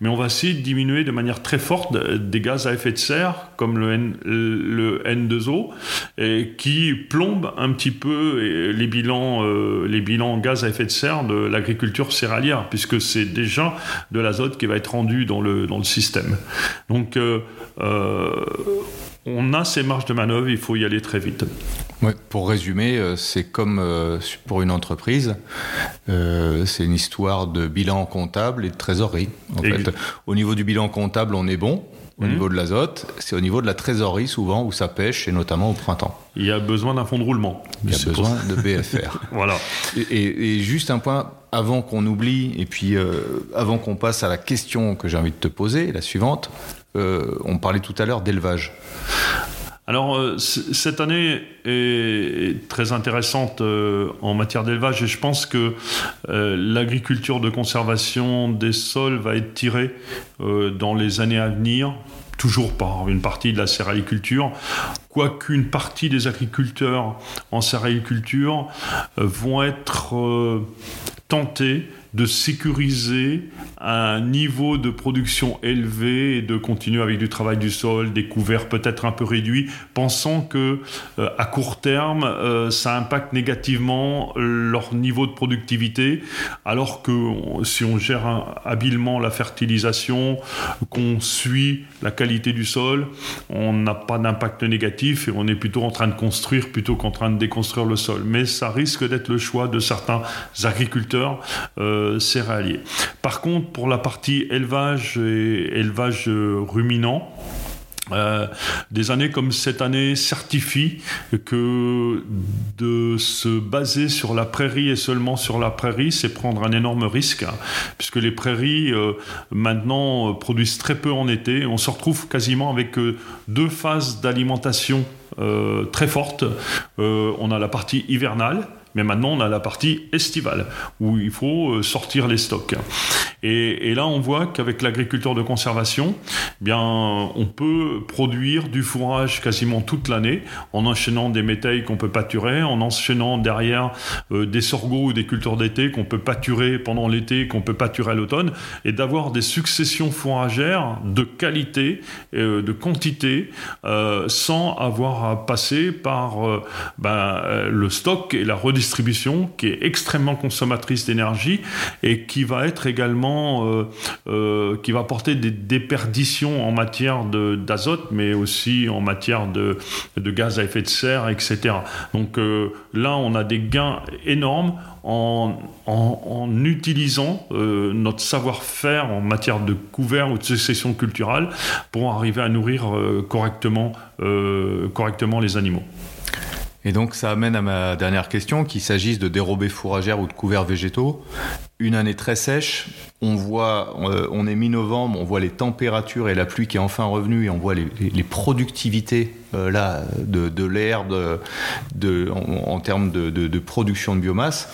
mais on va aussi diminuer de manière très forte des gaz à effet de serre comme le, N, le N2O et qui plombe un petit peu les bilans, euh, les bilans gaz à effet de serre de l'agriculture céréalière puisque c'est déjà de l'azote qui va être rendu dans le, dans le système. Donc euh, euh, on a ces marges de manœuvre, il faut y aller très vite. pour résumer, euh, c'est comme euh, pour une entreprise, euh, c'est une histoire de bilan comptable et de trésorerie. En fait. Au niveau du bilan comptable, on est bon. Au mhm. niveau de l'azote, c'est au niveau de la trésorerie souvent où ça pêche, et notamment au printemps. Il y a besoin d'un fonds de roulement. Il y a besoin de BFR. voilà. Et, juste un point avant qu'on oublie, et puis avant qu'on passe à la question que j'ai envie de te poser, la suivante. on parlait tout à l'heure d'élevage. Alors, euh, cette année est très intéressante euh, en matière d'élevage et je pense que euh, l'agriculture de conservation des sols va être tirée dans les années à venir toujours par une partie de la céréaliculture, quoiqu'une partie des agriculteurs en céréaliculture vont être tentés de sécuriser un niveau de production élevé et de continuer avec du travail du sol, des couverts peut-être un peu réduits, pensant que euh, à court terme euh, ça impacte négativement leur niveau de productivité, alors que si on gère habilement la fertilisation, qu'on suit la qualité du sol, on n'a pas d'impact négatif et on est plutôt en train de construire plutôt qu'en train de déconstruire le sol. Mais ça risque d'être le choix de certains agriculteurs. Euh, céréalier. Par contre, pour la partie élevage et élevage ruminant, euh, des années comme cette année certifient que de se baser sur la prairie et seulement sur la prairie, c'est prendre un énorme risque, hein, puisque les prairies euh, maintenant produisent très peu en été. On se retrouve quasiment avec euh, deux phases d'alimentation très fortes. on a la partie hivernale mais maintenant, on a la partie estivale, où il faut euh, sortir les stocks. Et, là, on voit qu'avec l'agriculture de conservation, eh bien, on peut produire du fourrage quasiment toute l'année, en enchaînant des métailles qu'on peut pâturer, en enchaînant derrière euh, des sorgho ou des cultures d'été qu'on peut pâturer pendant l'été, qu'on peut pâturer à l'automne, et d'avoir des successions fourragères de qualité, euh, de quantité, sans avoir à passer par ben, le stock et la redistribution distribution qui est extrêmement consommatrice d'énergie et qui va être également vraiment qui va apporter des déperditions en matière d'azote, mais aussi en matière de, de, gaz à effet de serre, etc. Donc là, on a des gains énormes en, en, utilisant euh, notre savoir-faire en matière de couvert ou de succession culturelle pour arriver à nourrir euh, correctement, euh, correctement les animaux. Et donc ça amène à ma dernière question, qu'il s'agisse de dérobés fourragères ou de couverts végétaux. Une année très sèche, on voit, on est mi-novembre, on voit les températures et la pluie qui est enfin revenue et on voit les, productivités là de, l'herbe de, en, termes de, production de biomasse.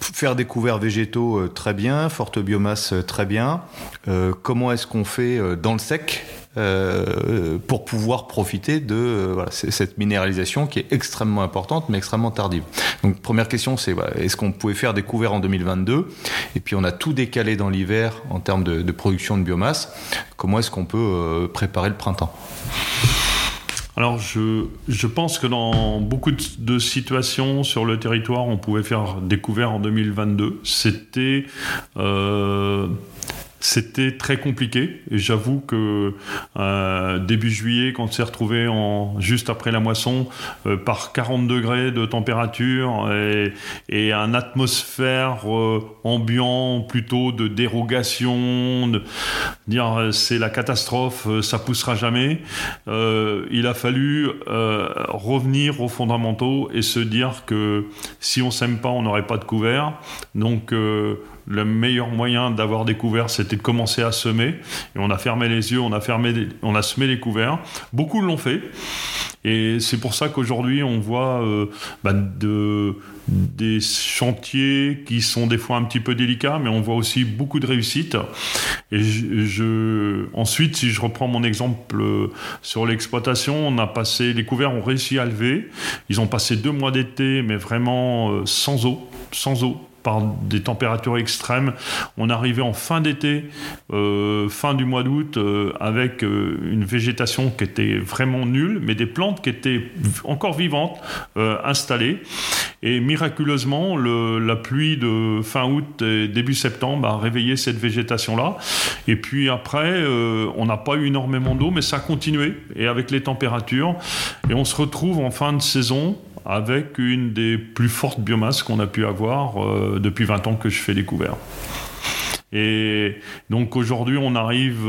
Faire des couverts végétaux, euh, très bien. Forte biomasse, euh, très bien. Euh, comment est-ce qu'on fait dans le sec? Pour pouvoir profiter de cette minéralisation qui est extrêmement importante mais extrêmement tardive. Donc première question c'est est-ce qu'on pouvait faire des couverts en 2022 et puis on a tout décalé dans l'hiver en termes de, production de biomasse. Comment est-ce qu'on peut préparer le printemps? Alors je, je, pense que dans beaucoup de, situations sur le territoire, on pouvait faire découvert en 2022. C'était euh, c'était très compliqué. Et j'avoue que euh, début juillet, quand on s'est retrouvé en, juste après la moisson, euh, par 40 degrés de température et, et un atmosphère euh, ambiant plutôt de dérogation, de dire euh, c'est la catastrophe, euh, ça poussera jamais, il a fallu revenir aux fondamentaux et se dire que si on s'aime pas, on n'aurait pas de couvert. Donc le meilleur moyen d'avoir des couverts, c'était de commencer à semer. Et on a fermé les yeux, on a, fermé, on a semé les couverts. Beaucoup l'ont fait. Et c'est pour ça qu'aujourd'hui, on voit euh, bah, de, des chantiers qui sont des fois un petit peu délicats, mais on voit aussi beaucoup de réussites. Et je, ensuite, si je reprends mon exemple euh, sur l'exploitation, on a passé, les couverts ont réussi à lever. Ils ont passé deux mois d'été, mais vraiment euh, sans eau, sans eau par des températures extrêmes. On arrivait en fin d'été, euh, fin du mois d'août, euh, avec euh, une végétation qui était vraiment nulle, mais des plantes qui étaient encore vivantes, installées. Et miraculeusement, le, la pluie de fin août et début septembre a réveillé cette végétation-là. Et puis après, on n'a pas eu énormément d'eau, mais ça a continué. Et avec les températures, et on se retrouve en fin de saison avec une des plus fortes biomasses qu'on a pu avoir euh, depuis 20 ans que je fais découvert. Et donc aujourd'hui, on arrive,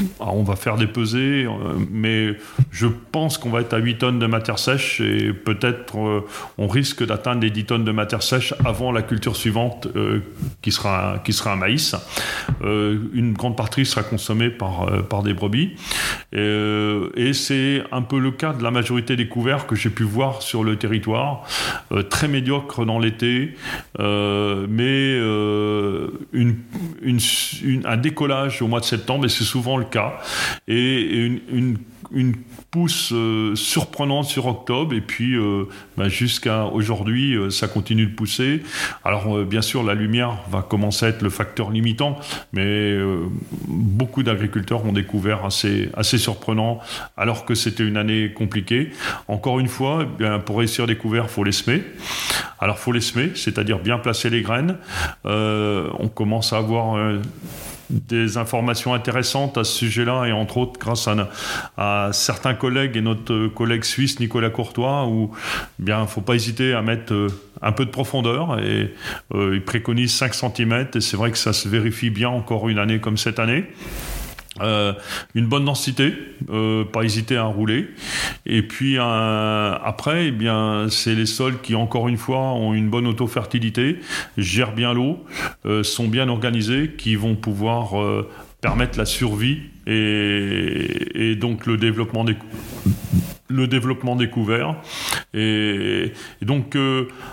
euh, on va faire des pesées, euh, mais je pense qu'on va être à 8 tonnes de matière sèche et peut-être euh, on risque d'atteindre les 10 tonnes de matière sèche avant la culture suivante qui, sera, qui sera un maïs. une grande partie sera consommée par, par des brebis. et c'est un peu le cas de la majorité des couverts que j'ai pu voir sur le territoire. très médiocre dans l'été, mais un décollage au mois de septembre, et c'est souvent le cas, et, une, pousse euh, surprenante sur octobre. Et puis euh, bah, jusqu'à aujourd'hui euh, ça continue de pousser. Alors bien sûr la lumière va commencer à être le facteur limitant. Mais beaucoup d'agriculteurs ont découvert assez assez surprenant alors que c'était une année compliquée. Encore une fois eh pour réussir des couverts faut les semer. Alors faut les semer c'est-à-dire bien placer les graines. On commence à avoir des informations intéressantes à ce sujet-là, et entre autres grâce à, certains collègues et notre collègue suisse Nicolas Courtois, où eh bien faut pas hésiter à mettre euh, un peu de profondeur, et euh, il préconise 5 cm, et c'est vrai que ça se vérifie bien encore une année comme cette année. Euh, une bonne densité, euh, pas hésiter à rouler. Et puis euh, après, eh bien, c'est les sols qui, encore une fois, ont une bonne auto-fertilité, gèrent bien l'eau, sont bien organisés, qui vont pouvoir permettre la survie et, donc le développement des le développement des couverts et, donc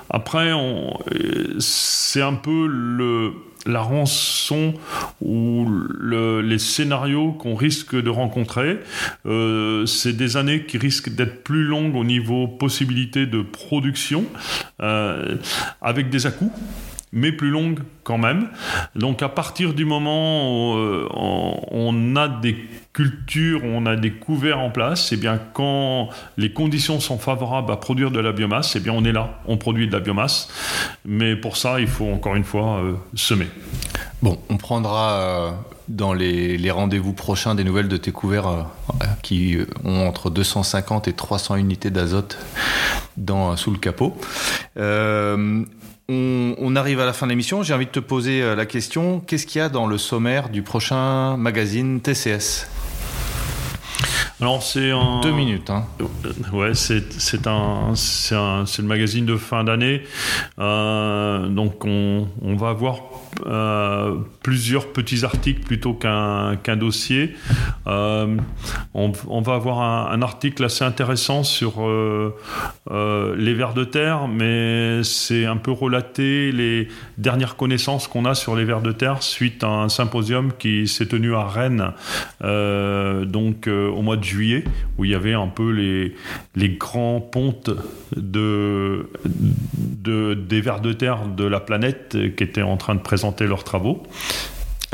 après c'est un peu le la rançon ou les scénarios qu'on risque de rencontrer. Euh, c'est des années qui risquent d'être plus longues au niveau possibilité de production, euh, avec des à-coups mais plus longues quand même. Donc à partir du moment où euh, on, a des cultures, on a des couverts en place, et eh bien quand les conditions sont favorables à produire de la biomasse, et eh bien on est là, on produit de la biomasse. Mais pour ça, il faut encore une fois semer. Bon, on prendra dans les, rendez-vous prochains des nouvelles de tes couverts qui ont entre 250 et 300 unités d'azote sous le capot. On, arrive à la fin de l'émission. J'ai envie de te poser euh, la question qu'est-ce qu'il y a dans le sommaire du prochain magazine TCS alors c'est un... Deux minutes. Hein. Ouais, c'est, c'est, un, c'est, un, c'est le magazine de fin d'année. Euh, donc on, on, va avoir euh, plusieurs petits articles plutôt qu'un, qu'un dossier. Euh, on, on, va avoir un, un, article assez intéressant sur les vers de terre, mais c'est un peu relater les dernières connaissances qu'on a sur les vers de terre suite à un symposium qui s'est tenu à Rennes donc au mois de juillet, où il y avait un peu les, les grands pontes de, de, des vers de terre de la planète qui étaient en train de présenter leurs travaux.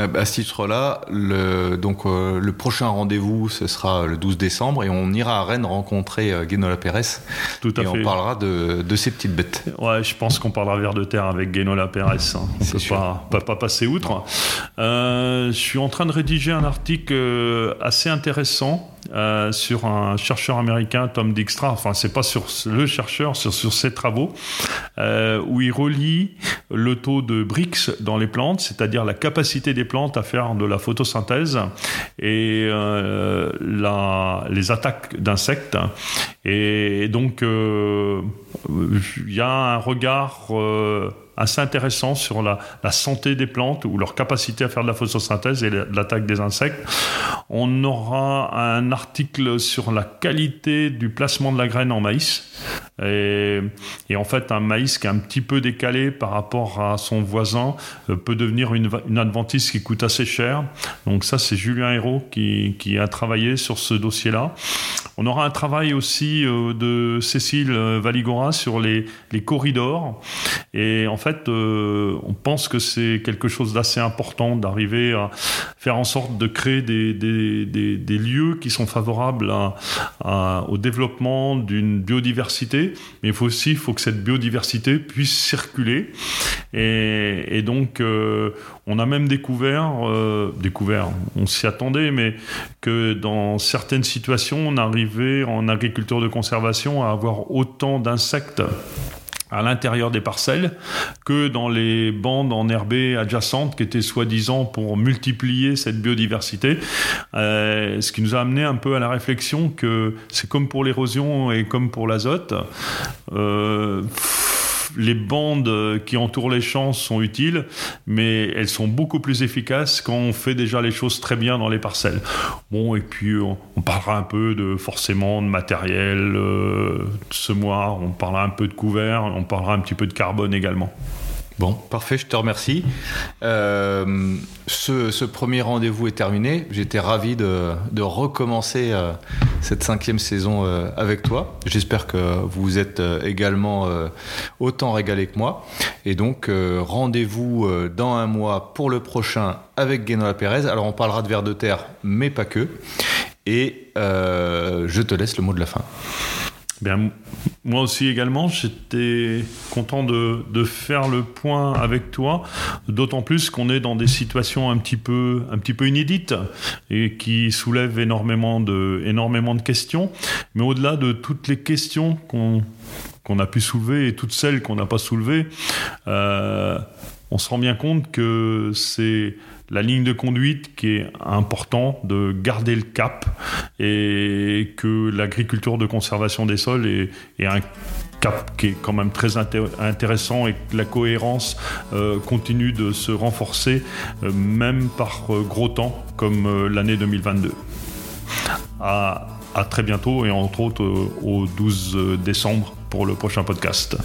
Euh, à ce titre-là, le, donc, euh, le prochain rendez-vous, ce sera le 12 décembre et on ira à Rennes rencontrer euh, Guénola Pérez. Tout à et fait. on parlera de, de, ces petites bêtes. Ouais, je pense qu'on parlera vers de terre avec Guénola Pérez. Hein. On ne peut pas, pas, pas, passer outre. je suis en train de rédiger un article assez intéressant euh, sur un chercheur américain, Tom Dijkstra, enfin c'est pas sur le chercheur, sur, ses travaux, euh, où il relie le taux de BRICS dans les plantes, c'est-à-dire la capacité des plantes à faire de la photosynthèse et euh, la, les attaques d'insectes. Et donc il y a un regard assez intéressant sur la, santé des plantes ou leur capacité à faire de la photosynthèse et l'attaque des insectes. On aura un article sur la qualité du placement de la graine en maïs. Et, en fait, un maïs qui est un petit peu décalé par rapport à son voisin euh, peut devenir une, une, adventice qui coûte assez cher. Donc ça, c'est Julien Hérault qui, a travaillé sur ce dossier-là. On aura un travail aussi euh, de Cécile Valigora sur les, corridors. Et en fait, euh, on pense que c'est quelque chose d'assez important d'arriver à faire en sorte de créer des, lieux qui sont favorables au développement d'une biodiversité, mais il faut aussi que cette biodiversité puisse circuler. Et, et donc, euh, on a même découvert, euh, découvert, on s'y attendait, mais que dans certaines situations, on arrivait en agriculture de conservation à avoir autant d'insectes à l'intérieur des parcelles que dans les bandes enherbées adjacentes qui étaient soi-disant pour multiplier cette biodiversité. Euh, ce qui nous a amené un peu à la réflexion que c'est comme pour l'érosion et comme pour l'azote. Euh, les bandes qui entourent les champs sont utiles, mais elles sont beaucoup plus efficaces quand on fait déjà les choses très bien dans les parcelles. Bon, et puis on, on parlera un peu de forcément de matériel, euh, de semoir, on parlera un peu de couvert, on parlera un petit peu de carbone également. Bon, parfait, je te remercie. Euh, ce, ce, premier rendez-vous est terminé. J'étais ravi de, de recommencer euh, cette cinquième saison euh, avec toi. J'espère que vous êtes euh, également euh, autant régalé que moi. Et donc, euh, rendez-vous dans un mois pour le prochain avec Guénola Pérez. Alors, on parlera de vers de terre, mais pas que. Et je te laisse le mot de la fin. Bien, moi aussi également, j'étais content de, de, faire le point avec toi, d'autant plus qu'on est dans des situations un petit peu, un petit peu inédites et qui soulèvent énormément de, énormément de questions. Mais au-delà de toutes les questions qu'on qu'on a pu soulever et toutes celles qu'on n'a pas soulevées, euh, on se rend bien compte que c'est la ligne de conduite qui est important de garder le cap et que l'agriculture de conservation des sols est, un cap qui est quand même très intéressant et que la cohérence euh, continue de se renforcer euh, même par euh, gros temps comme l'année 2022. À, à, très bientôt et entre autres au 12 décembre pour le prochain podcast.